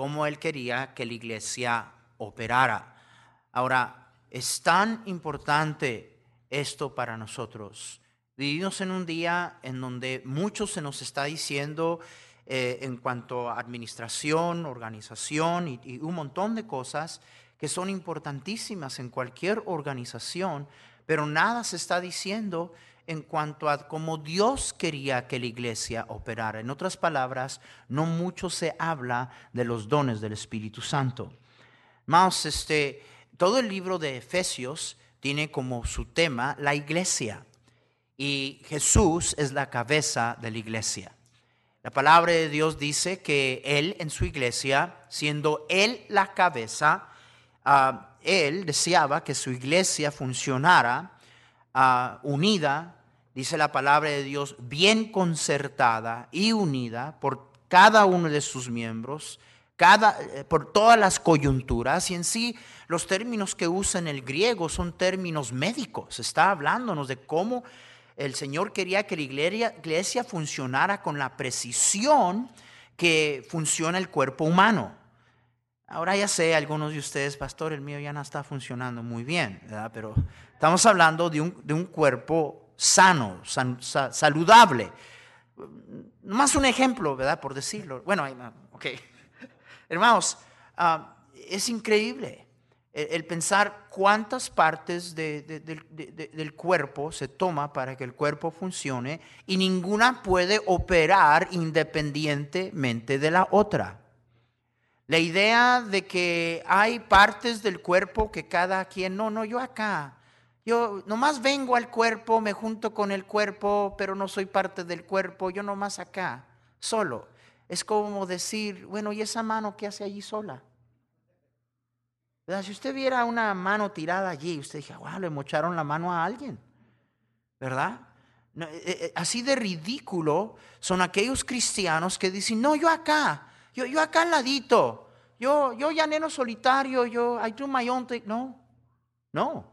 Cómo él quería que la iglesia operara. Ahora, es tan importante esto para nosotros. Vivimos en un día en donde mucho se nos está diciendo eh, en cuanto a administración, organización y, y un montón de cosas que son importantísimas en cualquier organización, pero nada se está diciendo en cuanto a cómo Dios quería que la iglesia operara. En otras palabras, no mucho se habla de los dones del Espíritu Santo. Más, este, todo el libro de Efesios tiene como su tema la iglesia y Jesús es la cabeza de la iglesia. La palabra de Dios dice que Él en su iglesia, siendo Él la cabeza, ah, Él deseaba que su iglesia funcionara ah, unida dice la palabra de Dios, bien concertada y unida por cada uno de sus miembros, cada, eh, por todas las coyunturas, y en sí los términos que usa en el griego son términos médicos, está hablándonos de cómo el Señor quería que la iglesia, iglesia funcionara con la precisión que funciona el cuerpo humano. Ahora ya sé, algunos de ustedes, pastor, el mío ya no está funcionando muy bien, ¿verdad? pero estamos hablando de un, de un cuerpo sano, saludable. Más un ejemplo, ¿verdad? Por decirlo. Bueno, ok. Hermanos, ah, es increíble el, pensar cuántas partes del cuerpo se toma para que el cuerpo funcione y ninguna puede operar independientemente de la otra. La idea de que hay partes del cuerpo que cada quien, no, no, yo acá, yo nomás vengo al cuerpo, me junto con el cuerpo, pero no soy parte del cuerpo, yo nomás acá, solo. Es como decir, bueno, ¿y esa mano qué hace allí sola? Si usted viera una mano tirada allí, usted dice, wow, le mocharon la mano a alguien, ¿verdad? Eh, eh, así de ridículo son aquellos cristianos que dicen, no, yo acá, yo, yo acá al ladito, yo, yo llanero solitario, yo, I do my own thing. No, no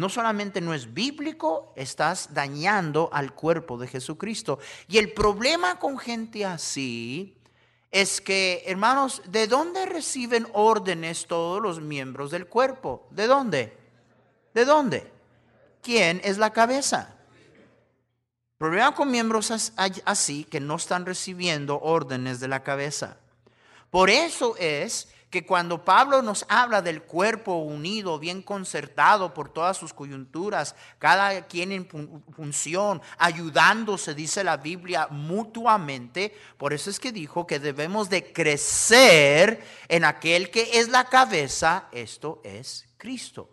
no solamente no es bíblico, estás dañando al cuerpo de Jesucristo. Y el problema con gente así es que, hermanos, ¿de dónde reciben órdenes todos los miembros del cuerpo? ¿De dónde? ¿De dónde? ¿Quién es la cabeza? Problema con miembros así que no están recibiendo órdenes de la cabeza. Por eso es que cuando Pablo nos habla del cuerpo unido, bien concertado por todas sus coyunturas, cada quien en función, ayudándose, dice la Biblia, mutuamente, por eso es que dijo que debemos de crecer en aquel que es la cabeza, esto es Cristo.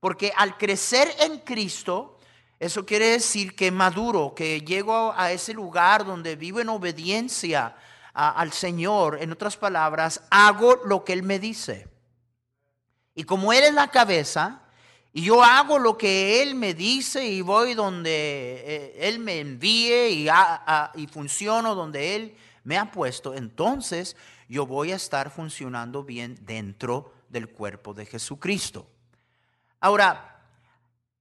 Porque al crecer en Cristo, eso quiere decir que maduro, que llego a ese lugar donde vivo en obediencia al Señor, en otras palabras, hago lo que Él me dice. Y como Él es la cabeza, y yo hago lo que Él me dice y voy donde eh, Él me envíe y, y funciono donde Él me ha puesto, entonces yo voy a estar funcionando bien dentro del cuerpo de Jesucristo. Ahora,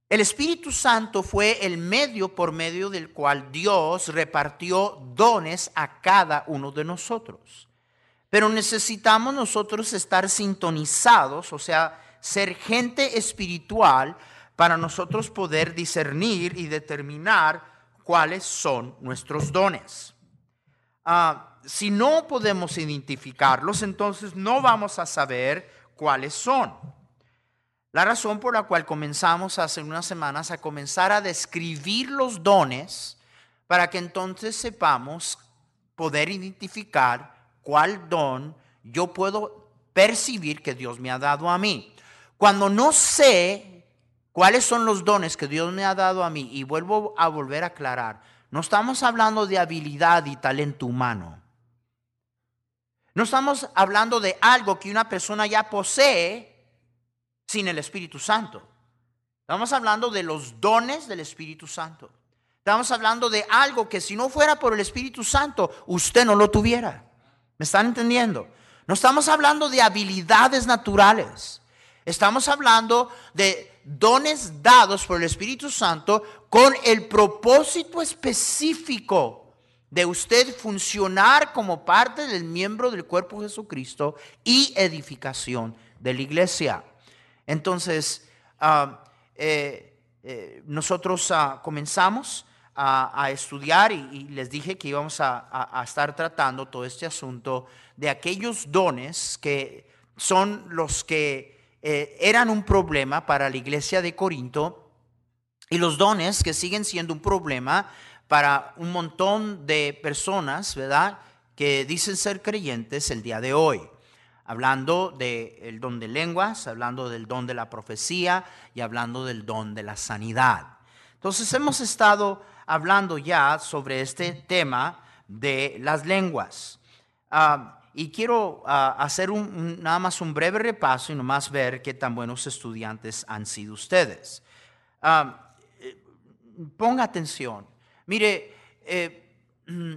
el Espíritu Santo fue el medio por medio del cual Dios repartió dones a cada uno de nosotros. Pero necesitamos nosotros estar sintonizados, o sea, ser gente espiritual para nosotros poder discernir y determinar cuáles son nuestros dones. Ah, si no podemos identificarlos, entonces no vamos a saber cuáles son. La razón por la cual comenzamos hace unas semanas a comenzar a describir los dones para que entonces sepamos poder identificar cuál don yo puedo percibir que Dios me ha dado a mí. Cuando no sé ¿Cuáles son los dones que Dios me ha dado a mí? Y vuelvo a volver a aclarar. No estamos hablando de habilidad y talento humano. No estamos hablando de algo que una persona ya posee sin el Espíritu Santo. Estamos hablando de los dones del Espíritu Santo. Estamos hablando de algo que si no fuera por el Espíritu Santo, usted no lo tuviera. ¿Me están entendiendo? No estamos hablando de habilidades naturales. Estamos hablando de dones dados por el Espíritu Santo con el propósito específico de usted funcionar como parte del miembro del cuerpo de Jesucristo y edificación de la iglesia. Entonces, ah, eh, eh, nosotros ah, comenzamos a, estudiar y, les dije que íbamos a, estar tratando todo este asunto de aquellos dones que son los que eh, eran un problema para la iglesia de Corinto y los dones que siguen siendo un problema para un montón de personas, ¿verdad? Que dicen ser creyentes el día de hoy. Hablando del don de lenguas, hablando del don de la profecía y hablando del don de la sanidad. Entonces hemos estado hablando ya sobre este tema de las lenguas. Y quiero ah, hacer nada más un breve repaso y nomás ver qué tan buenos estudiantes han sido ustedes. Eh, ponga atención. Mire, eh, mm,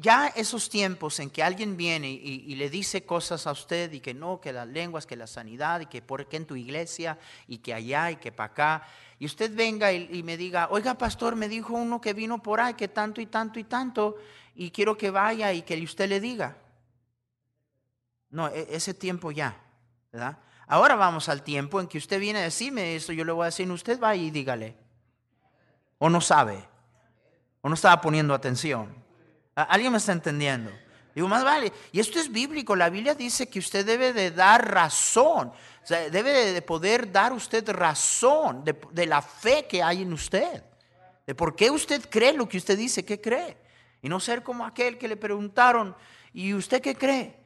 ya esos tiempos en que alguien viene y, le dice cosas a usted y que no, que las lenguas, que la sanidad y que por qué en tu iglesia y que allá y que para acá, y usted venga y, me diga, oiga pastor, me dijo uno que vino por ahí, que tanto y tanto y tanto, y quiero que vaya y que usted le diga. No, e, ese tiempo ya, ¿verdad? Ahora vamos al tiempo en que usted viene a decirme eso, yo le voy a decir, usted va y dígale. O no sabe, o no estaba poniendo atención. ¿Alguien me está entendiendo? Digo, más vale. Y esto es bíblico. La Biblia dice que usted debe de dar razón. Debe de poder dar usted razón de, la fe que hay en usted. De por qué usted cree lo que usted dice que cree. Y no ser como aquel que le preguntaron, ¿y usted qué cree?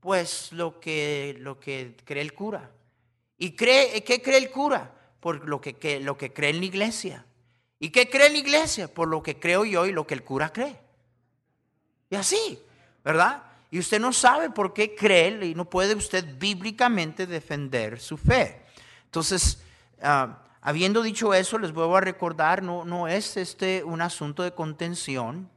Pues lo que, lo que cree el cura. ¿Y cree, qué cree el cura? Por lo que, lo que cree en la iglesia. ¿Y qué cree en la iglesia? Por lo que creo yo y lo que el cura cree. Y así, ¿verdad? Y usted no sabe por qué cree y no puede usted bíblicamente defender su fe. Entonces, ah, habiendo dicho eso, les vuelvo a recordar, no, no es este un asunto de contención.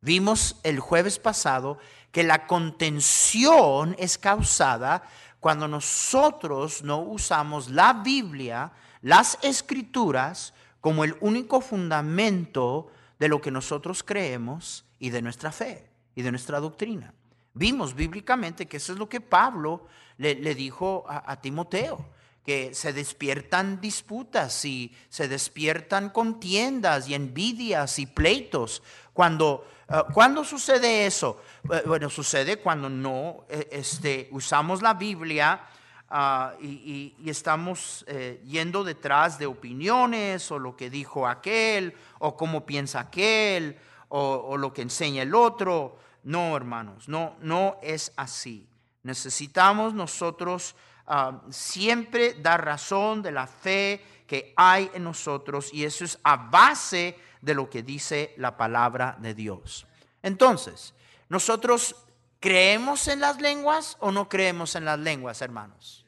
Vimos el jueves pasado que la contención es causada cuando nosotros no usamos la Biblia, las escrituras, como el único fundamento de lo que nosotros creemos y de nuestra fe y de nuestra doctrina. Vimos bíblicamente que eso es lo que Pablo le, dijo a, Timoteo, que se despiertan disputas y se despiertan contiendas y envidias y pleitos. Cuando, uh, sucede eso? Eh, bueno, sucede cuando no eh, este, usamos la Biblia ah, y, estamos yendo detrás de opiniones o lo que dijo aquel o cómo piensa aquel o, lo que enseña el otro. No, hermanos, no, no es así. Necesitamos nosotros ah, siempre dar razón de la fe que hay en nosotros y eso es a base de lo que dice la palabra de Dios. Entonces, nosotros creemos en las lenguas o no creemos en las lenguas, hermanos.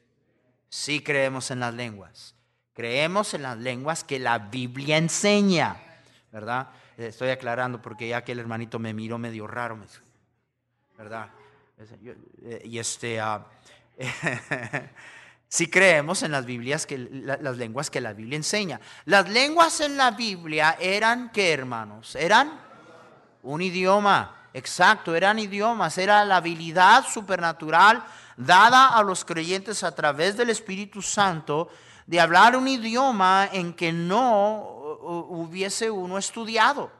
Sí creemos en las lenguas. Creemos en las lenguas que la Biblia enseña, ¿verdad? Estoy aclarando porque ya que el hermanito me miró medio raro, ¿verdad? Eh, y este, uh, si creemos en las Biblias, que las lenguas que la Biblia enseña. Las lenguas en la Biblia eran, ¿qué hermanos? Eran un idioma, exacto, eran idiomas, era la habilidad supernatural dada a los creyentes a través del Espíritu Santo de hablar un idioma en que no hubiese uno estudiado.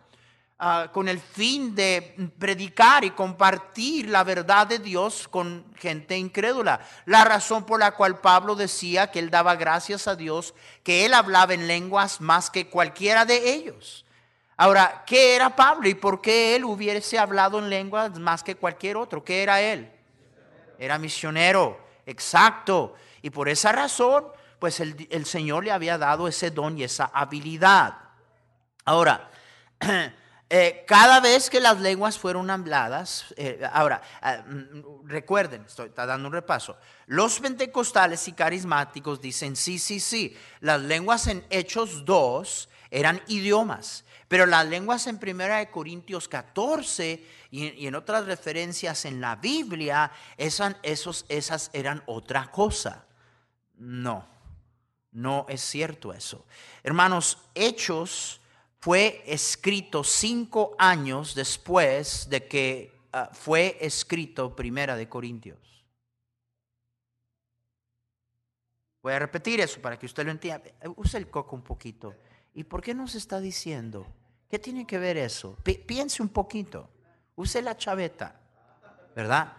Ah, con el fin de predicar y compartir la verdad de Dios con gente incrédula. La razón por la cual Pablo decía que él daba gracias a Dios, que él hablaba en lenguas más que cualquiera de ellos. Ahora, ¿qué era Pablo y por qué él hubiese hablado en lenguas más que cualquier otro? ¿Qué era él? Era misionero, exacto. Y por esa razón pues el, el Señor le había dado ese don y esa habilidad. Ahora, Eh, cada vez que las lenguas fueron habladas, eh, ahora, ah, mm, recuerden, estoy dando un repaso, los pentecostales y carismáticos dicen, sí, sí, sí, las lenguas en Hechos 2 eran idiomas, pero las lenguas en Primera de Corintios 14 y, en otras referencias en la Biblia, esas, esos, esas eran otra cosa. No, no es cierto eso. Hermanos, Hechos fue escrito cinco años después de que ah, fue escrito Primera de Corintios. Voy a repetir eso para que usted lo entienda. Use el coco un poquito. ¿Y por qué nos está diciendo? ¿Qué tiene que ver eso? piense un poquito. Use la chaveta, ¿verdad?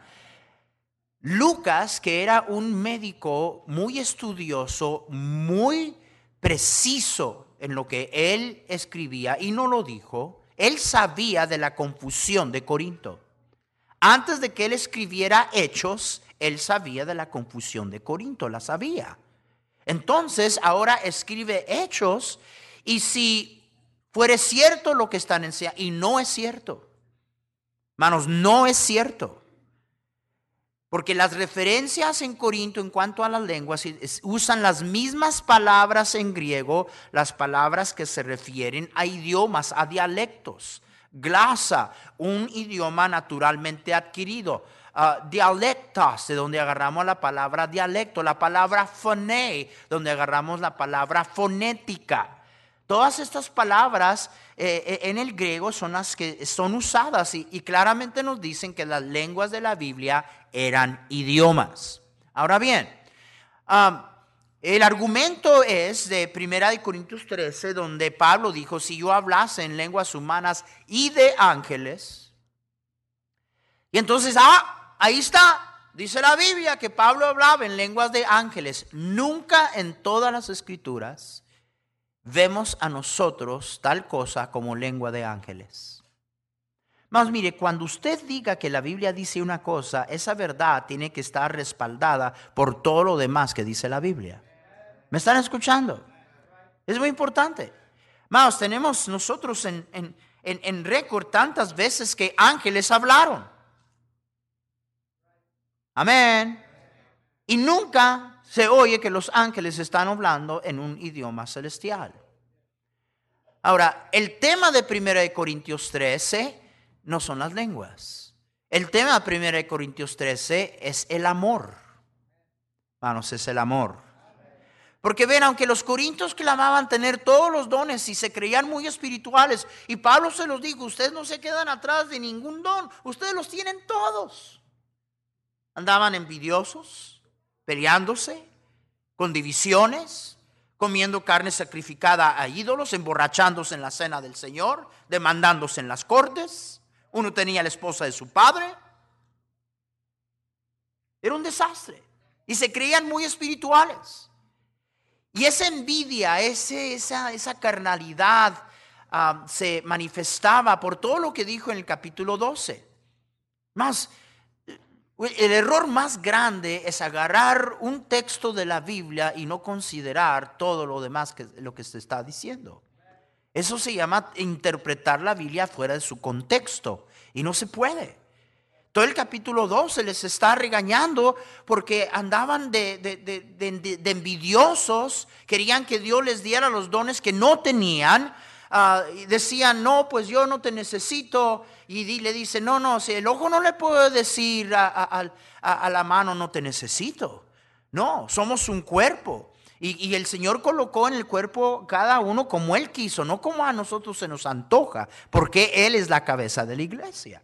Lucas, que era un médico muy estudioso, muy preciso en lo que él escribía y no lo dijo, él sabía de la confusión de Corinto. Antes de que él escribiera hechos, él sabía de la confusión de Corinto, la sabía. Entonces ahora escribe hechos y si fuere cierto lo que están enseñando, y no es cierto, manos, no es cierto. Porque las referencias en Corinto en cuanto a las lenguas usan las mismas palabras en griego, las palabras que se refieren a idiomas, a dialectos. Glasa, un idioma naturalmente adquirido. Uh, dialectas, de donde agarramos la palabra dialecto. La palabra foné, donde agarramos la palabra fonética. Todas estas palabras eh, eh, en el griego son las que son usadas y, claramente nos dicen que las lenguas de la Biblia eran idiomas. Ahora bien, el argumento es de Primera de Corintios 13, donde Pablo dijo, si yo hablase en lenguas humanas y de ángeles, y entonces, ah, ahí está, dice la Biblia que Pablo hablaba en lenguas de ángeles. Nunca en todas las escrituras vemos a nosotros tal cosa como lengua de ángeles. Más mire, cuando usted diga que la Biblia dice una cosa, esa verdad tiene que estar respaldada por todo lo demás que dice la Biblia. ¿Me están escuchando? Es muy importante. Más, tenemos nosotros en, en, en récord tantas veces que ángeles hablaron. Amén. Y nunca se oye que los ángeles están hablando en un idioma celestial. Ahora, el tema de 1 Corintios 13 no son las lenguas. El tema de 1 Corintios 13 es el amor. Manos, es el amor. Porque ven, aunque los corintios clamaban tener todos los dones y se creían muy espirituales, y Pablo se los dijo, ustedes no se quedan atrás de ningún don, ustedes los tienen todos. Andaban envidiosos, peleándose, con divisiones, comiendo carne sacrificada a ídolos, emborrachándose en la cena del Señor, demandándose en las cortes. Uno tenía la esposa de su padre. Era un desastre. Y se creían muy espirituales. Y esa envidia, ese, esa, esa carnalidad ah, se manifestaba por todo lo que dijo en el capítulo 12. Más, el error más grande es agarrar un texto de la Biblia y no considerar todo lo demás que lo que se está diciendo. Eso se llama interpretar la Biblia fuera de su contexto y no se puede. Todo el capítulo 2 se les está regañando porque andaban de, envidiosos, querían que Dios les diera los dones que no tenían, Ah, decían, no, pues yo no te necesito. Y le dice, no, no, si el ojo no le puede decir a, la mano, no te necesito. No, somos un cuerpo. Y, el Señor colocó en el cuerpo cada uno como Él quiso, no como a nosotros se nos antoja, porque Él es la cabeza de la iglesia.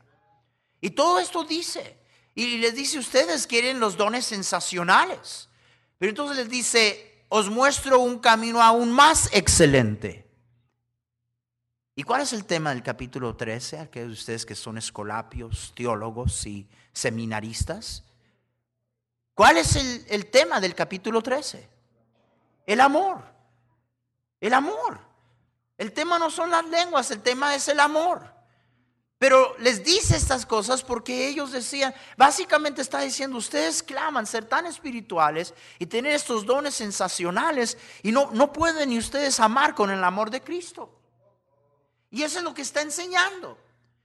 Y todo esto dice, y les dice, ustedes quieren los dones sensacionales, pero entonces les dice, os muestro un camino aún más excelente. ¿Y cuál es el tema del capítulo 13? Aquellos de ustedes que son escolapios, teólogos y seminaristas. ¿Cuál es el, tema del capítulo 13? El amor. El amor. El tema no son las lenguas, el tema es el amor. Pero les dice estas cosas porque ellos decían, básicamente está diciendo, ustedes claman ser tan espirituales y tener estos dones sensacionales y no, no pueden ni ustedes amar con el amor de Cristo. Y eso es lo que está enseñando.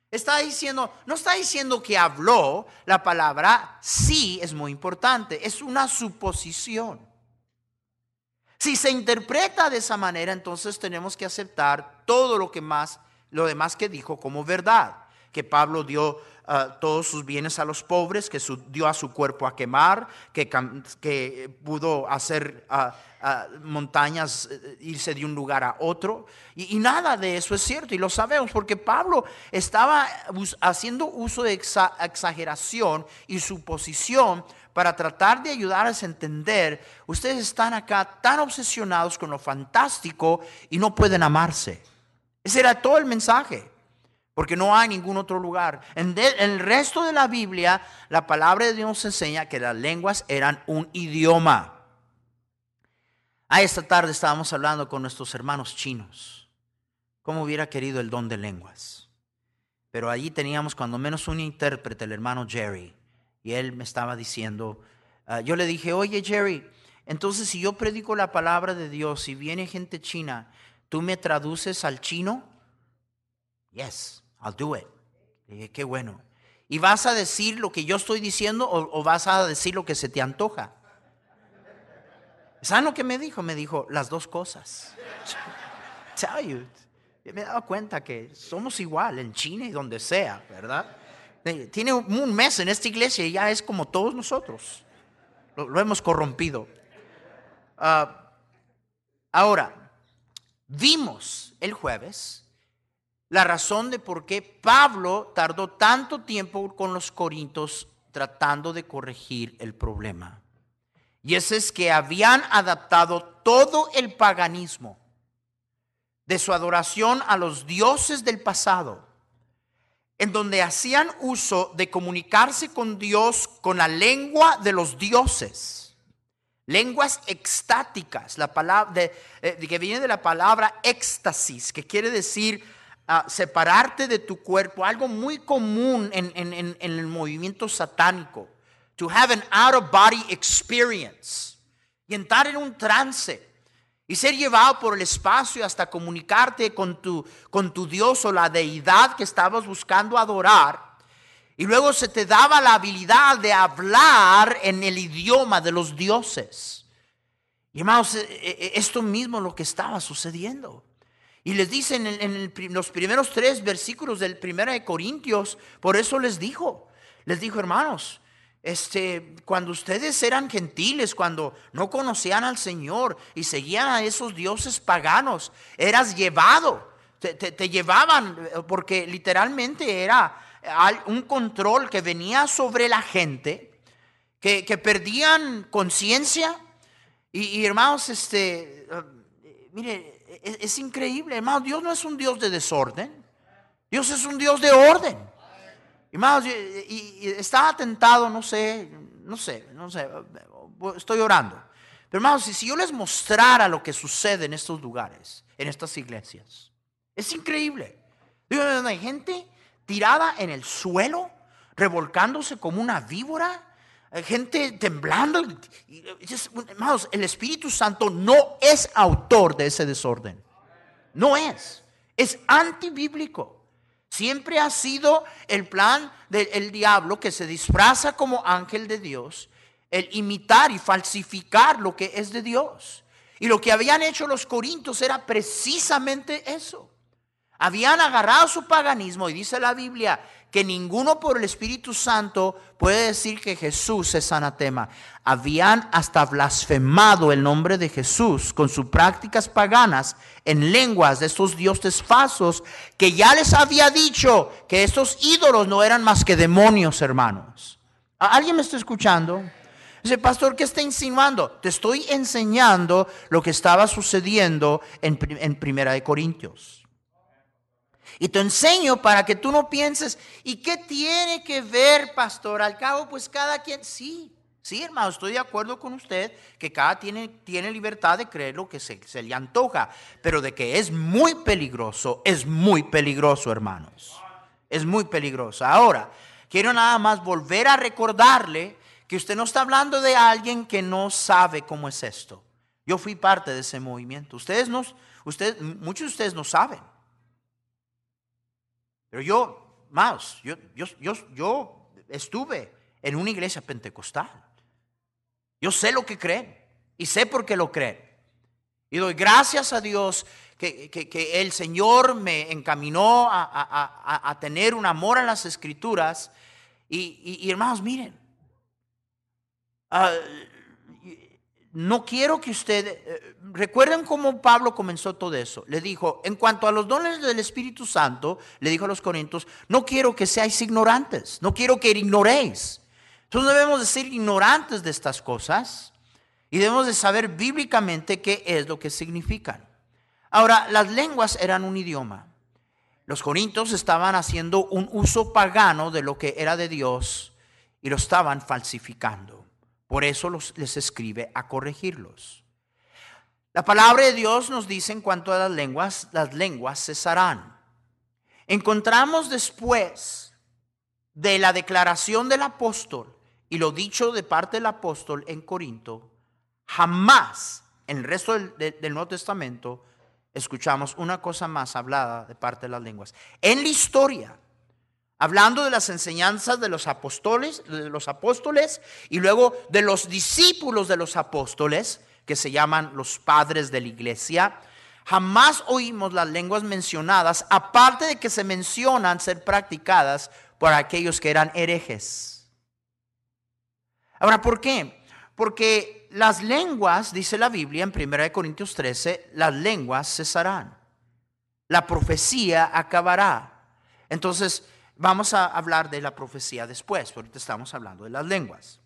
Está diciendo, no está diciendo que habló, la palabra sí es muy importante, es una suposición. Si se interpreta de esa manera, entonces tenemos que aceptar todo lo que más, lo demás que dijo como verdad. Que Pablo dio ah, todos sus bienes a los pobres, que dio a su cuerpo a quemar, que, pudo hacer ah, montañas, eh, irse de un lugar a otro. Y, nada de eso es cierto, y lo sabemos, porque Pablo estaba haciendo uso de exageración y suposición para tratar de ayudarles a entender, ustedes están acá tan obsesionados con lo fantástico y no pueden amarse. Ese era todo el mensaje, porque no hay ningún otro lugar. En, el resto de la Biblia, la palabra de Dios enseña que las lenguas eran un idioma. Ah, esta tarde estábamos hablando con nuestros hermanos chinos. ¿Cómo hubiera querido el don de lenguas? Pero allí teníamos cuando menos un intérprete, el hermano Jerry. Y él me estaba diciendo, ah, yo le dije, oye Jerry, entonces si yo predico la palabra de Dios y viene gente china, ¿tú me traduces al chino? Yes, I'll do it. Dije, qué bueno. ¿Y vas a decir lo que yo estoy diciendo o, vas a decir lo que se te antoja? ¿Saben lo que me dijo? Me dijo las dos cosas. Tell you. Me he dado cuenta que somos igual en China y donde sea, ¿verdad? Tiene un mes en esta iglesia y ya es como todos nosotros. Lo, hemos corrompido. Ah, ahora, vimos el jueves la razón de por qué Pablo tardó tanto tiempo con los corintios tratando de corregir el problema. Y ese es que habían adaptado todo el paganismo de su adoración a los dioses del pasado, en donde hacían uso de comunicarse con Dios con la lengua de los dioses, lenguas extáticas, la palabra eh, que viene de la palabra éxtasis, que quiere decir separarte de tu cuerpo, algo muy común en el movimiento satánico to have an out of body experience y entrar en un trance y ser llevado por el espacio hasta comunicarte con tu, con tu Dios o la deidad que estabas buscando adorar. Y luego se te daba la habilidad de hablar en el idioma de los dioses. Y hermanos, e, e, esto mismo lo que estaba sucediendo. Y les dicen en, en los primeros tres versículos del primero de Corintios, por eso les dijo, les dijo hermanos, este, cuando ustedes eran gentiles, cuando no conocían al Señor y seguían a esos dioses paganos, eras llevado, te, llevaban, porque literalmente era un control que venía sobre la gente, que, perdían conciencia. Y, hermanos, este, mire, es, increíble, hermanos, Dios no es un Dios de desorden, Dios es un Dios de orden. Hermanos, y, estaba tentado, no sé, no sé, no sé, estoy orando. Pero hermanos, si yo les mostrara lo que sucede en estos lugares, en estas iglesias, es increíble. hay gente tirada en el suelo, revolcándose como una víbora, gente temblando. Hermanos, el Espíritu Santo no es autor de ese desorden. No es. Es antibíblico. Siempre ha sido el plan del diablo que se disfraza como ángel de Dios, el imitar y falsificar lo que es de Dios. Y lo que habían hecho los corintios era precisamente eso. Habían agarrado su paganismo y dice la Biblia que ninguno por el Espíritu Santo puede decir que Jesús es anatema. Habían hasta blasfemado el nombre de Jesús con sus prácticas paganas en lenguas de estos dioses falsos que ya les había dicho que estos ídolos no eran más que demonios, hermanos. ¿Alguien me está escuchando? Dice, pastor, ¿qué está insinuando? Te estoy enseñando lo que estaba sucediendo en, en Primera de Corintios. Y te enseño para que tú no pienses, ¿y qué tiene que ver, pastor? Al cabo, pues cada quien, sí, sí, hermano, estoy de acuerdo con usted que cada tiene, tiene libertad de creer lo que se, se le antoja, pero de que es muy peligroso, es muy peligroso, hermanos. Es muy peligrosa. Ahora, quiero nada más volver a recordarle que usted no está hablando de alguien que no sabe cómo es esto. Yo fui parte de ese movimiento. Ustedes no, ustedes, muchos de ustedes no saben. Pero yo, más, yo, yo, yo, yo estuve en una iglesia pentecostal. Yo sé lo que creen y sé por qué lo creen. Y doy gracias a Dios que, el Señor me encaminó a, tener un amor a las escrituras. Y, hermanos, miren, ah, no quiero que usted, eh, recuerden cómo Pablo comenzó todo eso. Le dijo, en cuanto a los dones del Espíritu Santo, le dijo a los corintios, no quiero que seáis ignorantes, no quiero que ignoréis. Entonces debemos de ser ignorantes de estas cosas y debemos de saber bíblicamente qué es lo que significan. Ahora, las lenguas eran un idioma. Los corintios estaban haciendo un uso pagano de lo que era de Dios y lo estaban falsificando. Por eso les escribe a corregirlos. La palabra de Dios nos dice en cuanto a las lenguas, las lenguas cesarán. Encontramos después de la declaración del apóstol y lo dicho de parte del apóstol en Corinto, jamás en el resto del, Nuevo Testamento escuchamos una cosa más hablada de parte de las lenguas. En la historia, hablando de las enseñanzas de los apóstoles, de los apóstoles y luego de los discípulos de los apóstoles, que se llaman los padres de la iglesia. Jamás oímos las lenguas mencionadas, aparte de que se mencionan ser practicadas por aquellos que eran herejes. Ahora, ¿por qué? Porque las lenguas, dice la Biblia en 1 Corintios 13, las lenguas cesarán. La profecía acabará. Entonces, Vamos a hablar de la profecía después, ahorita estamos hablando de las lenguas.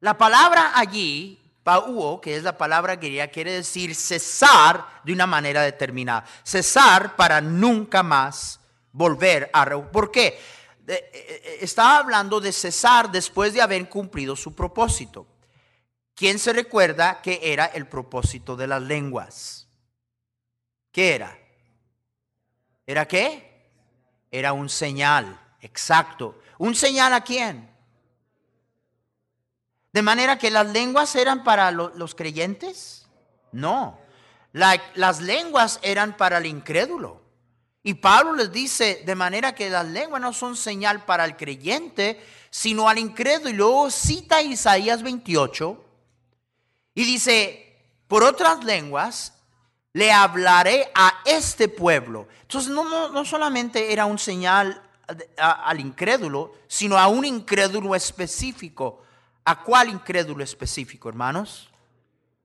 La palabra allí, pauo, que es la palabra griega, quiere decir cesar de una manera determinada. Cesar para nunca más volver a... ¿Por qué? Eh, eh, estaba hablando de cesar después de haber cumplido su propósito. ¿Quién se recuerda que era el propósito de las lenguas? ¿Qué era? ¿Era qué? Era un señal, exacto. ¿Un señal a quién? De manera que las lenguas eran para los creyentes. No, las lenguas eran para el incrédulo. Y Pablo les dice, de manera que las lenguas no son señal para el creyente, sino al incrédulo. Y luego cita Isaías 28 y dice, por otras lenguas le hablaré a este pueblo. Entonces no, no, solamente era un señal al incrédulo, sino a un incrédulo específico. ¿A cuál incrédulo específico, hermanos?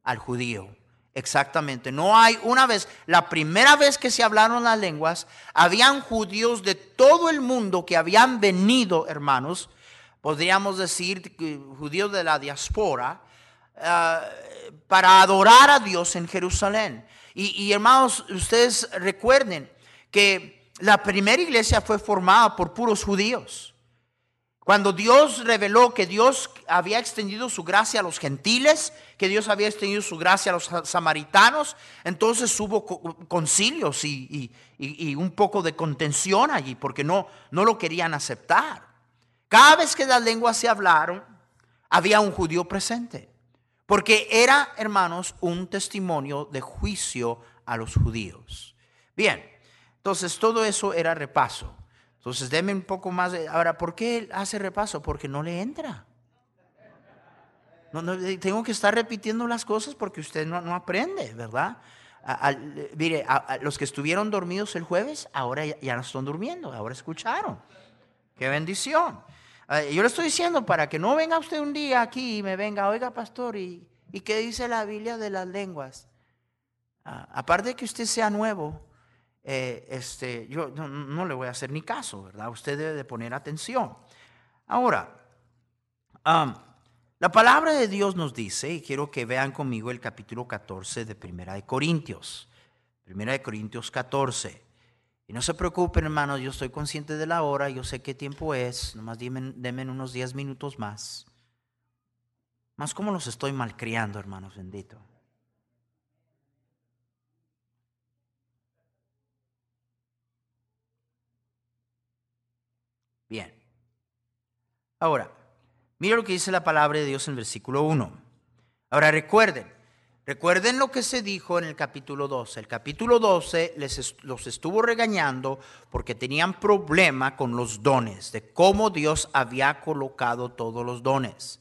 Al judío. Exactamente. No hay una vez, la primera vez que se hablaron las lenguas, habían judíos de todo el mundo que habían venido, hermanos, podríamos decir judíos de la diáspora, ah, para adorar a Dios en Jerusalén. Y, hermanos, ustedes recuerden que la primera iglesia fue formada por puros judíos. Cuando Dios reveló que Dios había extendido su gracia a los gentiles, que Dios había extendido su gracia a los samaritanos, entonces hubo concilios y, un poco de contención allí, porque no, no lo querían aceptar. Cada vez que las lenguas se hablaron, había un judío presente. Porque era, hermanos, un testimonio de juicio a los judíos. Bien, entonces todo eso era repaso. Entonces, déme un poco más. De, ahora, ¿por qué hace repaso? Porque no le entra. No, tengo que estar repitiendo las cosas porque usted no, aprende, ¿verdad? mire, los que estuvieron dormidos el jueves, ahora ya no están durmiendo, ahora escucharon. Qué bendición. Yo le estoy diciendo para que no venga usted un día aquí y me venga, oiga pastor, ¿y, ¿y qué dice la Biblia de las lenguas? Ah, aparte de que usted sea nuevo, eh, este, yo no, le voy a hacer ni caso, ¿verdad? Usted debe de poner atención. Ahora, la palabra de Dios nos dice, y quiero que vean conmigo el capítulo 14 de Primera de Corintios. Primera de Corintios 14. Y no se preocupen, hermanos, yo estoy consciente de la hora, yo sé qué tiempo es, nomás denme, denme unos 10 minutos más. Más cómo los estoy malcriando, hermanos, bendito. Bien. Ahora, mira lo que dice la palabra de Dios en versículo 1. Ahora recuerden, recuerden lo que se dijo en el capítulo 12. El capítulo 12 les los estuvo regañando porque tenían problema con los dones, de cómo Dios había colocado todos los dones.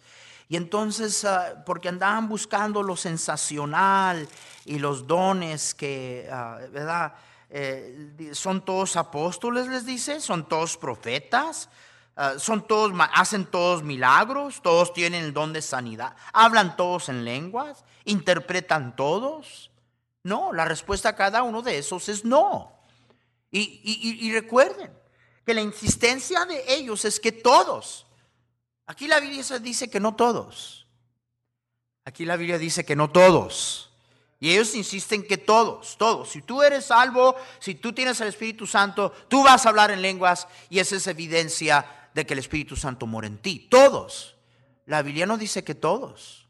Y entonces, ah, porque andaban buscando lo sensacional y los dones que, ah, ¿verdad? Eh, son todos apóstoles, les dice, son todos profetas, ah, son todos, hacen todos milagros, todos tienen el don de sanidad, hablan todos en lenguas, interpretan todos. No, la respuesta a cada uno de esos es no. y recuerden que la insistencia de ellos es que todos, Aquí la Biblia dice que no todos. Aquí la Biblia dice que no todos. Y ellos insisten que todos, todos. Si tú eres salvo, si tú tienes el Espíritu Santo, tú vas a hablar en lenguas y esa es evidencia de que el Espíritu Santo mora en ti. Todos. La Biblia no dice que todos.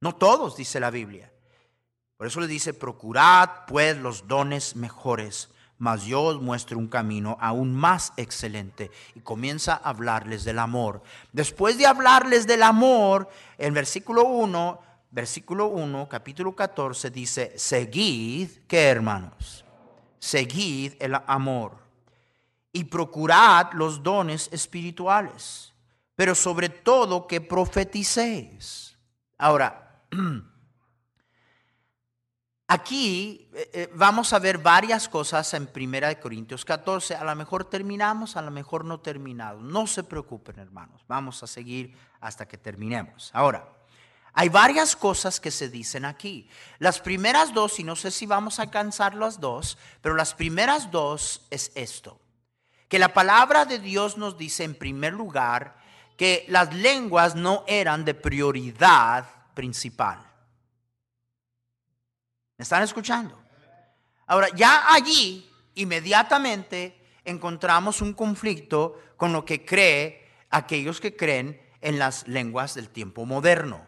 No todos, dice la Biblia. Por eso le dice, procurad pues los dones mejores mas yo os muestro un camino aún más excelente. Y comienza a hablarles del amor. Después de hablarles del amor, en versículo 1, versículo 1, capítulo 14, dice, seguid, ¿qué hermanos? Seguid el amor y procurad los dones espirituales, pero sobre todo que profeticéis. Ahora, Aquí eh, eh, vamos a ver varias cosas en 1 Corintios 14. A lo mejor terminamos, a lo mejor no terminamos. No se preocupen, hermanos. Vamos a seguir hasta que terminemos. Ahora, hay varias cosas que se dicen aquí. Las primeras dos, y no sé si vamos a alcanzar las dos, pero las primeras dos es esto. Que la palabra de Dios nos dice en primer lugar que las lenguas no eran de prioridad principal. ¿Me están escuchando? Ahora, ya allí, inmediatamente, encontramos un conflicto con lo que cree aquellos que creen en las lenguas del tiempo moderno,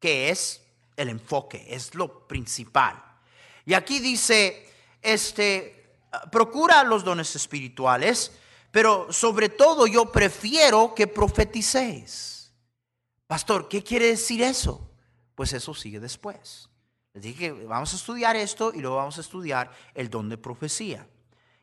que es el enfoque, es lo principal. Y aquí dice, este, procura los dones espirituales, pero sobre todo yo prefiero que profeticéis. Pastor, ¿qué quiere decir eso? Pues eso sigue después. Les dije que vamos a estudiar esto y luego vamos a estudiar el don de profecía.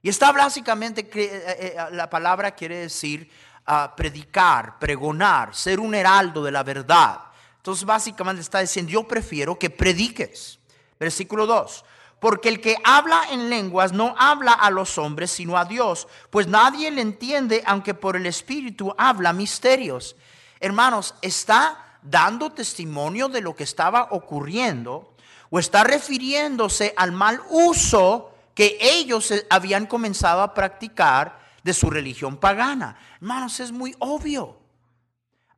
Y está básicamente, que eh, eh, la palabra quiere decir ah, predicar, pregonar, ser un heraldo de la verdad. Entonces básicamente está diciendo, yo prefiero que prediques. Versículo 2. Porque el que habla en lenguas no habla a los hombres, sino a Dios, pues nadie le entiende, aunque por el Espíritu habla misterios. Hermanos, está dando testimonio de lo que estaba ocurriendo o está refiriéndose al mal uso que ellos habían comenzado a practicar de su religión pagana. Hermanos, es muy obvio.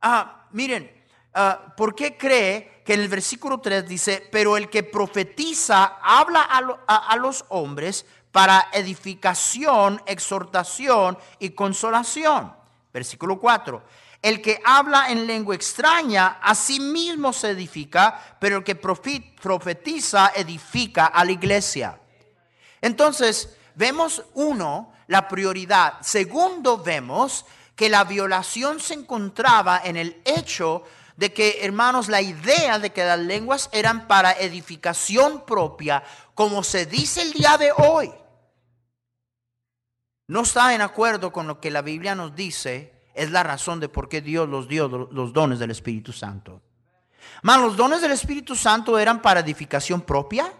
Ah, miren, ah, ¿por qué cree que en el versículo 3 dice, pero el que profetiza habla a los hombres para edificación, exhortación y consolación? Versículo 4. El que habla en lengua extraña a sí mismo se edifica, pero el que profetiza edifica a la iglesia. Entonces, vemos uno, la prioridad. Segundo, vemos que la violación se encontraba en el hecho de que, hermanos, la idea de que las lenguas eran para edificación propia, como se dice el día de hoy, no está en acuerdo con lo que la Biblia nos dice es la razón de por qué Dios los dio los dones del Espíritu Santo. Man, los dones del Espíritu Santo eran para edificación propia.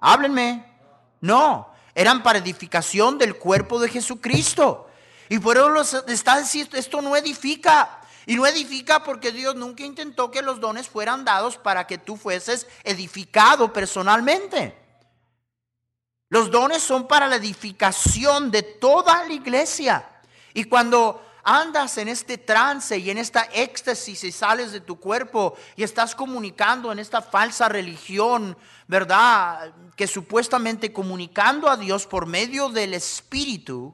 Háblenme. No, eran para edificación del cuerpo de Jesucristo. Y por eso está diciendo, esto no edifica. Y no edifica porque Dios nunca intentó que los dones fueran dados para que tú fueses edificado personalmente. Los dones son para la edificación de toda la iglesia. Y cuando andas en este trance y en esta éxtasis y sales de tu cuerpo y estás comunicando en esta falsa religión, ¿verdad? Que supuestamente comunicando a Dios por medio del Espíritu,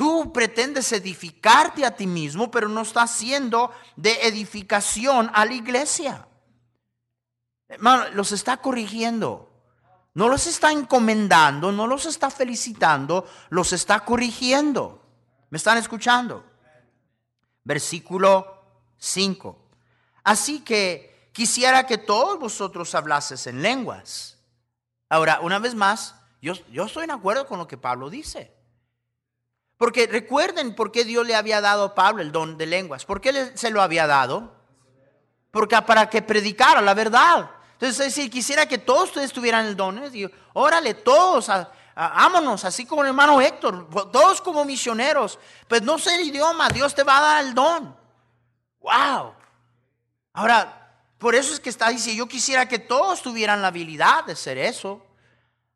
tú pretendes edificarte a ti mismo, pero no estás haciendo de edificación a la iglesia. Hermano, los está corrigiendo. No los está encomendando, no los está felicitando, los está corrigiendo. ¿Me están escuchando? Versículo 5. Así que quisiera que todos vosotros hablases en lenguas. Ahora, una vez más, yo, yo estoy en acuerdo con lo que Pablo dice. Porque recuerden por qué Dios le había dado a Pablo el don de lenguas. ¿Por qué se lo había dado? Porque para que predicara la verdad. Entonces, si quisiera que todos ustedes tuvieran el don, digo, órale, todos, a, ámonos, así como el hermano Héctor, todos como misioneros. Pues no sé el idioma, Dios te va a dar el don. ¡Wow! Ahora, por eso es que está diciendo, yo quisiera que todos tuvieran la habilidad de ser eso.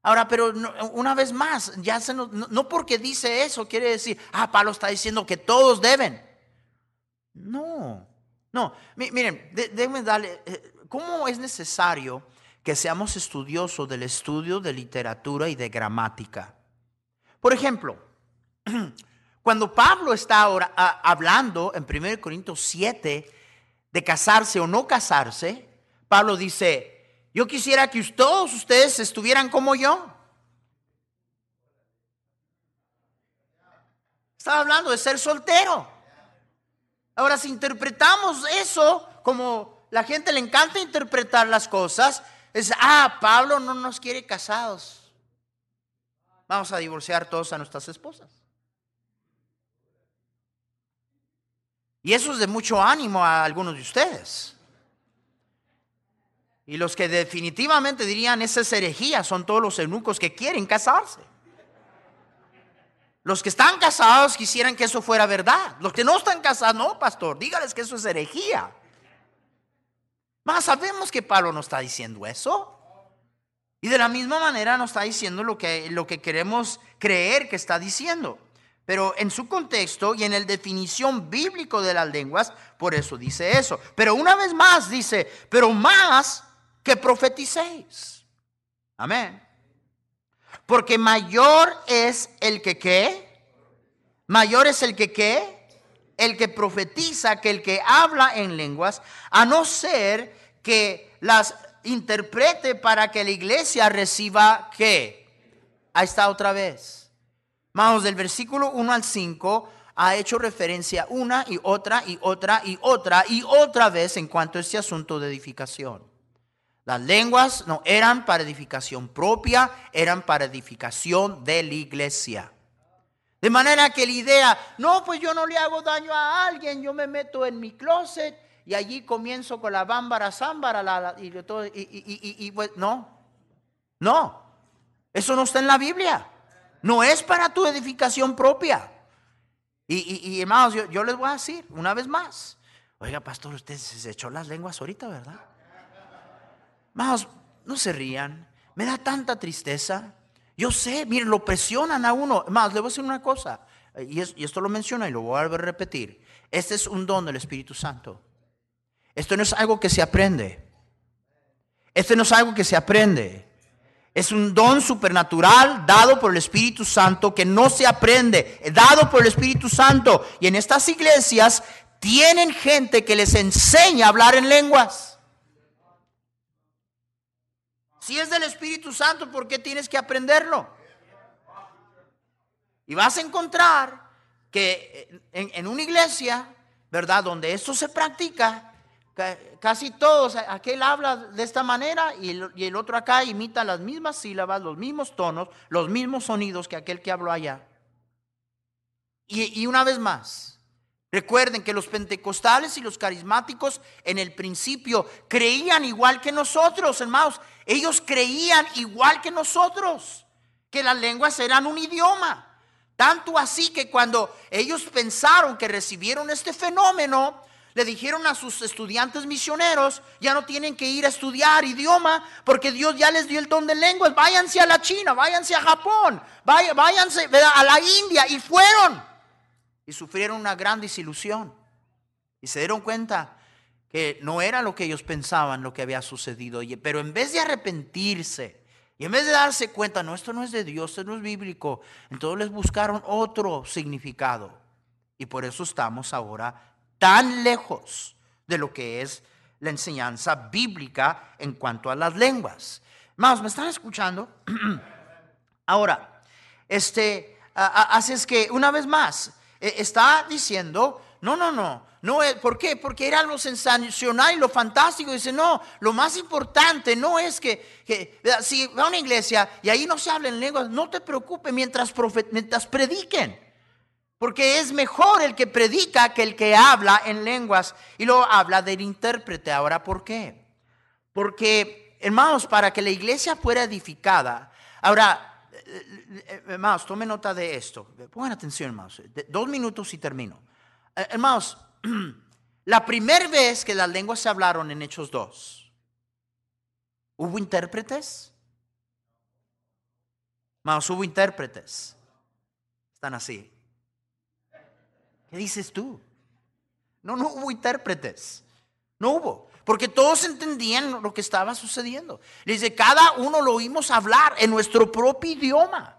Ahora, pero una vez más, ya se no, porque dice eso quiere decir, ah, Pablo está diciendo que todos deben. No, no, miren, déjenme darle, eh, ¿cómo es necesario que seamos estudiosos del estudio de literatura y de gramática? Por ejemplo, cuando Pablo está ahora hablando en 1 Corintios 7 de casarse o no casarse, Pablo dice, yo quisiera que todos ustedes estuvieran como yo. Estaba hablando de ser soltero. Ahora, si interpretamos eso como la gente le encanta interpretar las cosas, es, ah, Pablo no nos quiere casados. Vamos a divorciar todos a nuestras esposas. Y eso es de mucho ánimo a algunos de ustedes. Y los que definitivamente dirían esa es herejía son todos los eunucos que quieren casarse. Los que están casados quisieran que eso fuera verdad. Los que no están casados, no, pastor, dígales que eso es herejía. Más sabemos que Pablo no está diciendo eso. Y de la misma manera no está diciendo lo que, lo que queremos creer que está diciendo. Pero en su contexto y en el definición bíblico de las lenguas, por eso dice eso. Pero una vez más dice, pero más que profeticéis. Amén. Porque mayor es el que qué. Mayor es el que qué. El que profetiza que el que habla en lenguas, a no ser que las interprete para que la iglesia reciba qué. Ahí está otra vez. Vamos, del versículo 1 al 5 ha hecho referencia una y otra y otra y otra y otra vez en cuanto a este asunto de edificación. Las lenguas no eran para edificación propia, eran para edificación de la iglesia. De manera que la idea, no, pues yo no le hago daño a alguien, yo me meto en mi closet y allí comienzo con la bámbara, zámbara, la, y, todo, y, pues no, no, eso no está en la Biblia. No es para tu edificación propia. Y, hermanos, yo, yo les voy a decir una vez más, oiga, pastor, usted se echó las lenguas ahorita, ¿verdad? Más, no se rían. Me da tanta tristeza. Yo sé, miren, lo presionan a uno. Más, le voy a decir una cosa. Y, esto lo menciona y lo voy a repetir. Este es un don del Espíritu Santo. Esto no es algo que se aprende. Esto no es algo que se aprende. Es un don supernatural dado por el Espíritu Santo que no se aprende, dado por el Espíritu Santo. Y en estas iglesias tienen gente que les enseña a hablar en lenguas. Si es del Espíritu Santo, ¿por qué tienes que aprenderlo? Y vas a encontrar que en, una iglesia, ¿verdad? Donde esto se practica, casi todos, aquel habla de esta manera y el, otro acá imita las mismas sílabas, los mismos tonos, los mismos sonidos que aquel que habló allá. y una vez más, Recuerden que los pentecostales y los carismáticos en el principio creían igual que nosotros, hermanos. Ellos creían igual que nosotros, que las lenguas eran un idioma. Tanto así que cuando ellos pensaron que recibieron este fenómeno, le dijeron a sus estudiantes misioneros, ya no tienen que ir a estudiar idioma porque Dios ya les dio el don de lenguas. Váyanse a la China, váyanse a Japón, váyanse a la India y fueron y sufrieron una gran desilusión. Y se dieron cuenta que no era lo que ellos pensaban lo que había sucedido. Pero en vez de arrepentirse y en vez de darse cuenta, no, esto no es de Dios, esto no es bíblico, entonces les buscaron otro significado. Y por eso estamos ahora tan lejos de lo que es la enseñanza bíblica en cuanto a las lenguas. Más, ¿me están escuchando? Ahora, este, es que una vez más, está diciendo, no, no, no. no es, ¿Por qué? Porque era lo sensacional y lo fantástico. Dice, no, lo más importante no es que, si va a una iglesia y ahí no se habla en lenguas, no te preocupes mientras, mientras prediquen. Porque es mejor el que predica que el que habla en lenguas. Y luego habla del intérprete. Ahora, ¿por qué? Porque, hermanos, para que la iglesia fuera edificada. Ahora, eh, eh, hermanos, tome nota de esto. Pongan atención, hermanos. Dos minutos y termino. Eh, hermanos, la primera vez que las lenguas se hablaron en Hechos 2, ¿hubo intérpretes? Hermanos, hubo intérpretes. Están así. ¿Qué dices tú? No, no hubo intérpretes. No hubo. Porque todos entendían lo que estaba sucediendo. Dice, cada uno lo oímos hablar en nuestro propio idioma.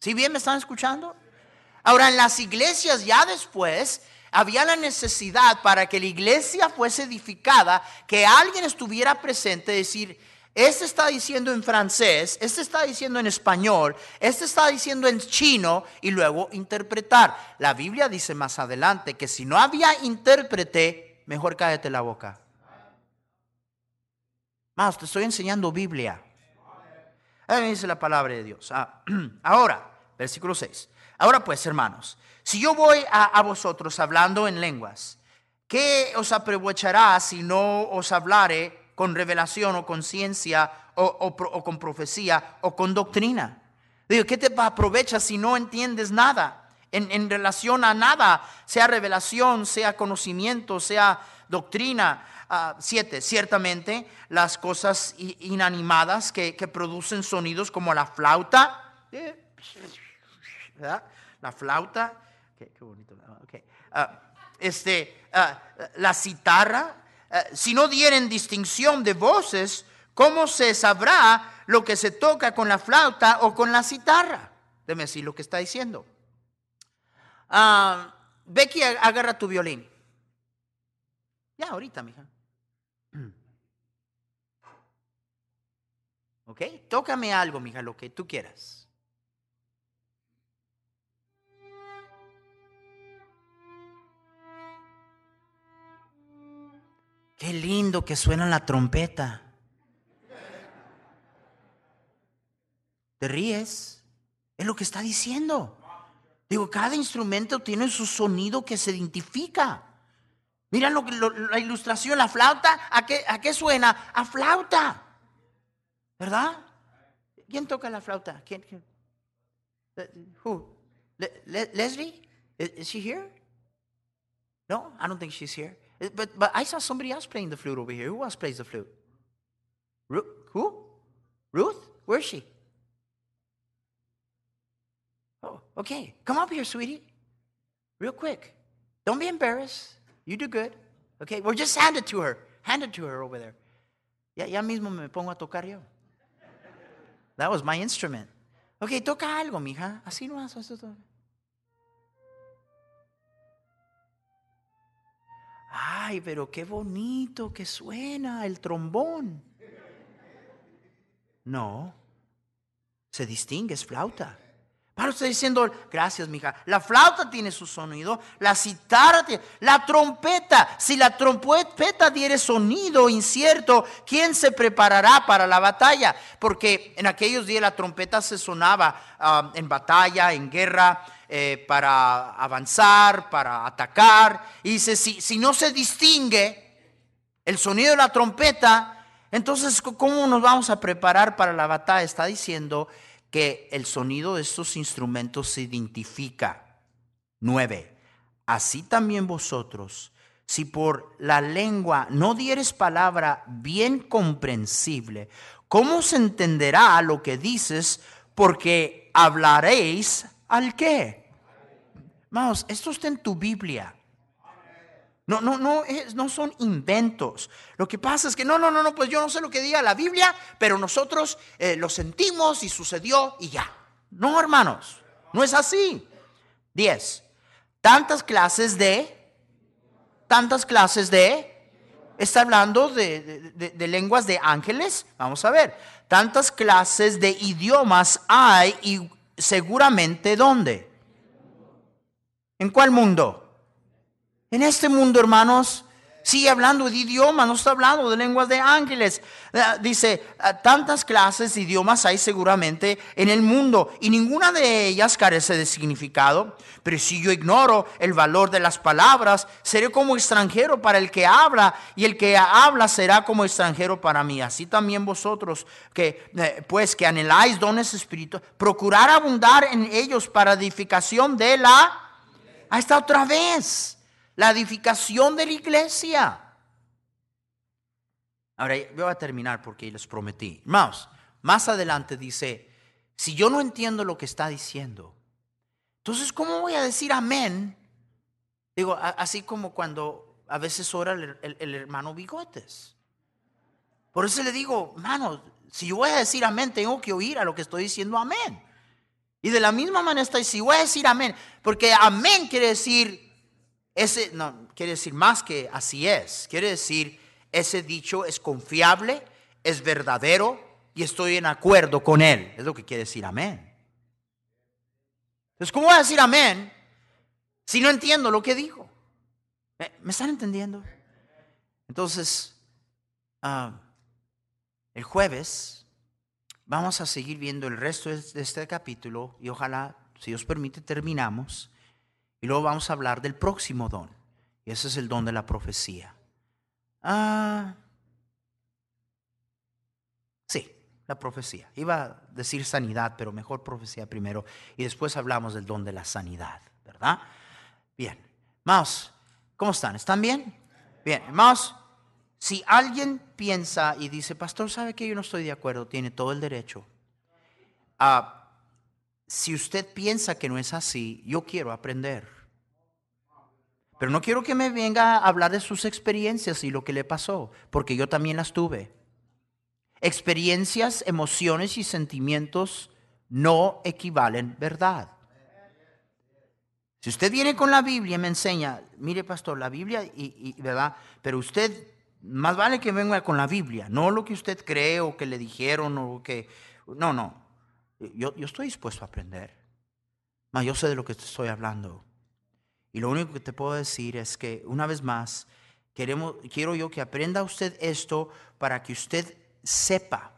¿Sí bien me están escuchando? Ahora, en las iglesias ya después había la necesidad para que la iglesia fuese edificada, que alguien estuviera presente, decir, este está diciendo en francés, este está diciendo en español, este está diciendo en chino y luego interpretar. La Biblia dice más adelante que si no había intérprete, mejor cállate la boca. Más, te estoy enseñando Biblia. Ahí dice la palabra de Dios. Ah, ahora, versículo 6. Ahora pues, hermanos, si yo voy a, vosotros hablando en lenguas, ¿qué os aprovechará si no os hablare con revelación o con ciencia o, con profecía o con doctrina. Digo, ¿qué te aprovecha si no entiendes nada? En, relación a nada, sea revelación, sea conocimiento, sea doctrina. Ah, siete, ciertamente las cosas inanimadas que, producen sonidos como la flauta, la flauta, qué, bonito, ah, este, ah, la citarra, eh, si no dieren distinción de voces, ¿cómo se sabrá lo que se toca con la flauta o con la citarra? Deme decir lo que está diciendo. Ah, Becky, agarra tu violín. Ya, ahorita, mija. ¿Ok? Tócame algo, mija, lo que tú quieras. Qué lindo que suena la trompeta. ¿Te ríes? Es lo que está diciendo. Digo, cada instrumento tiene su sonido que se identifica. Mira lo, la ilustración, la flauta, ¿a qué, ¿a qué suena? A flauta. ¿Verdad? ¿Quién toca la flauta? ¿Quién? Who? Leslie? Is she here? No, I don't think she's here. Eh, but, but I saw somebody else playing the flute over here. Who else plays the flute? Ruth? Who? Ruth? Where is she? Oh, okay. Come up here, sweetie. Real quick. Don't be embarrassed. You do good. Okay, well, just hand it to her. Hand it to her over there. Ya, ya mismo me pongo a tocar yo. That was my instrument. Okay, toca algo, mija. Así no haces esto. Ay, pero qué bonito que suena el trombón. No, se distingue, es flauta. Pablo está diciendo, gracias, mija. La flauta tiene su sonido, la citarra tiene, la trompeta. Si la trompeta diere sonido incierto, ¿quién se preparará para la batalla? Porque en aquellos días la trompeta se sonaba ah, en batalla, en guerra, eh, para avanzar, para atacar. Y dice, si, si no se distingue el sonido de la trompeta, entonces, ¿cómo nos vamos a preparar para la batalla? Está diciendo que el sonido de estos instrumentos se identifica. Nueve. Así también vosotros, si por la lengua no dieres palabra bien comprensible, ¿cómo se entenderá lo que dices? Porque hablaréis ¿Al qué? Vamos, esto está en tu Biblia. No, no, no, no son inventos. Lo que pasa es que no, no, no, no, pues yo no sé lo que diga la Biblia, pero nosotros eh, lo sentimos y sucedió y ya. No, hermanos, no es así. Diez. Tantas clases de, tantas clases de, está hablando de, de lenguas de ángeles. Vamos a ver. Tantas clases de idiomas hay y seguramente ¿dónde? ¿En cuál mundo? En este mundo, hermanos, sigue hablando de idiomas, no está hablando de lenguas de ángeles. Eh, dice, eh, tantas clases de idiomas hay seguramente en el mundo y ninguna de ellas carece de significado. Pero si yo ignoro el valor de las palabras, seré como extranjero para el que habla y el que habla será como extranjero para mí. Así también vosotros, que eh, pues que anheláis dones espirituales, procurar abundar en ellos para edificación de la... Ahí está otra vez la edificación de la iglesia. Ahora, voy a terminar porque les prometí. Más, más adelante dice, si yo no entiendo lo que está diciendo, entonces, ¿cómo voy a decir amén? Digo, así como cuando a veces ora el, hermano Bigotes. Por eso le digo, hermano, si yo voy a decir amén, tengo que oír a lo que estoy diciendo amén. Y de la misma manera estoy, si voy a decir amén, porque amén quiere decir ese no quiere decir más que así es. Quiere decir, ese dicho es confiable, es verdadero y estoy en acuerdo con él. Es lo que quiere decir amén. Entonces, ¿cómo voy a decir amén si no entiendo lo que dijo? ¿Me, están entendiendo? Entonces, ah, el jueves vamos a seguir viendo el resto de este capítulo y ojalá, si Dios permite, terminamos. Y luego vamos a hablar del próximo don. Y ese es el don de la profecía. Ah, sí, la profecía. Iba a decir sanidad, pero mejor profecía primero. Y después hablamos del don de la sanidad, ¿verdad? Bien. Maos, ¿cómo están? ¿Están bien? Bien. Maos, si alguien piensa y dice, pastor, ¿sabe que yo no estoy de acuerdo? Tiene todo el derecho. Ah, si usted piensa que no es así, yo quiero aprender. Pero no quiero que me venga a hablar de sus experiencias y lo que le pasó, porque yo también las tuve. Experiencias, emociones y sentimientos no equivalen verdad. Si usted viene con la Biblia y me enseña, mire pastor, la Biblia, y, ¿verdad? Pero usted, más vale que venga con la Biblia, no lo que usted cree o que le dijeron o que... No, no. Yo, yo estoy dispuesto a aprender. Mas yo sé de lo que estoy hablando. Y lo único que te puedo decir es que, una vez más, queremos, quiero yo que aprenda usted esto para que usted sepa,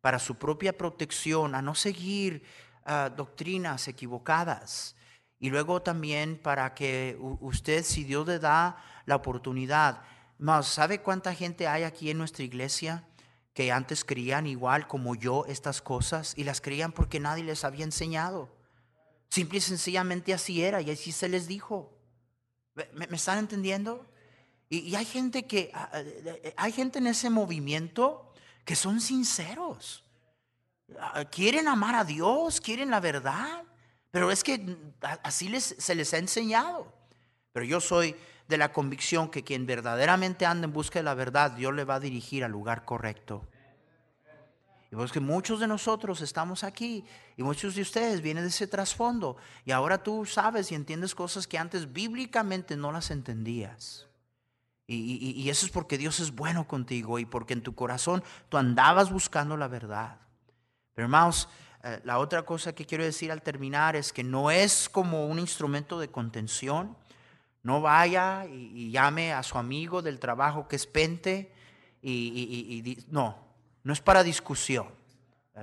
para su propia protección, a no seguir ah, doctrinas equivocadas. Y luego también para que usted, si Dios le da la oportunidad, más, ¿sabe cuánta gente hay aquí en nuestra iglesia que antes creían igual como yo estas cosas y las creían porque nadie les había enseñado? Simple y sencillamente así era y así se les dijo. ¿Me, están entendiendo? Y, hay gente que, ah, ah, hay gente en ese movimiento que son sinceros. Ah, quieren amar a Dios, quieren la verdad, pero es que así les, se les ha enseñado. Pero yo soy de la convicción que quien verdaderamente anda en busca de la verdad, Dios le va a dirigir al lugar correcto. Y pues que muchos de nosotros estamos aquí y muchos de ustedes vienen de ese trasfondo y ahora tú sabes y entiendes cosas que antes bíblicamente no las entendías. Y, eso es porque Dios es bueno contigo y porque en tu corazón tú andabas buscando la verdad. Pero hermanos, eh, la otra cosa que quiero decir al terminar es que no es como un instrumento de contención. No vaya y, llame a su amigo del trabajo que es pente y no, no es para discusión.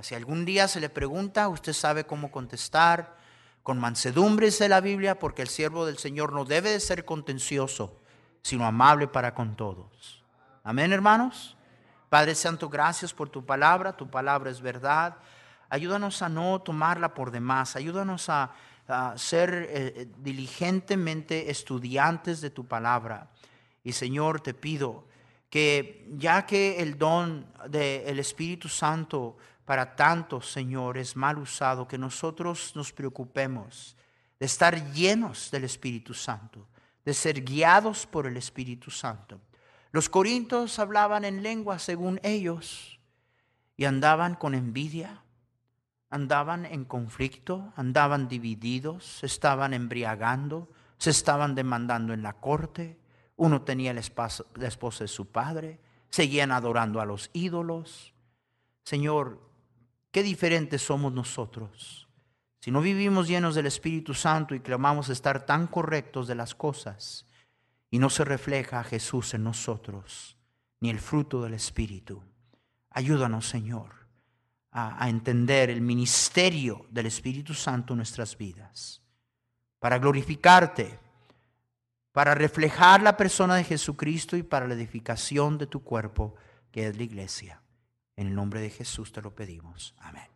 Si algún día se le pregunta, usted sabe cómo contestar. Con mansedumbre dice la Biblia, porque el siervo del Señor no debe de ser contencioso, sino amable para con todos. Amén, hermanos. Padre Santo, gracias por tu palabra. Tu palabra es verdad. Ayúdanos a no tomarla por demás. Ayúdanos a, ser eh, eh, diligentemente estudiantes de tu palabra. Y Señor, te pido que ya que el don del Espíritu Santo para tantos, Señor, es mal usado, que nosotros nos preocupemos de estar llenos del Espíritu Santo, de ser guiados por el Espíritu Santo. Los corintios hablaban en lengua según ellos y andaban con envidia, andaban en conflicto, andaban divididos, estaban embriagando, se estaban demandando en la corte uno tenía la esposa, de su padre, seguían adorando a los ídolos. Señor, qué diferentes somos nosotros. Si no vivimos llenos del Espíritu Santo y clamamos estar tan correctos de las cosas, y no se refleja a Jesús en nosotros, ni el fruto del Espíritu. Ayúdanos, Señor, a, a entender el ministerio del Espíritu Santo en nuestras vidas, para glorificarte, para reflejar la persona de Jesucristo y para la edificación de tu cuerpo, que es la iglesia. En el nombre de Jesús te lo pedimos. Amén.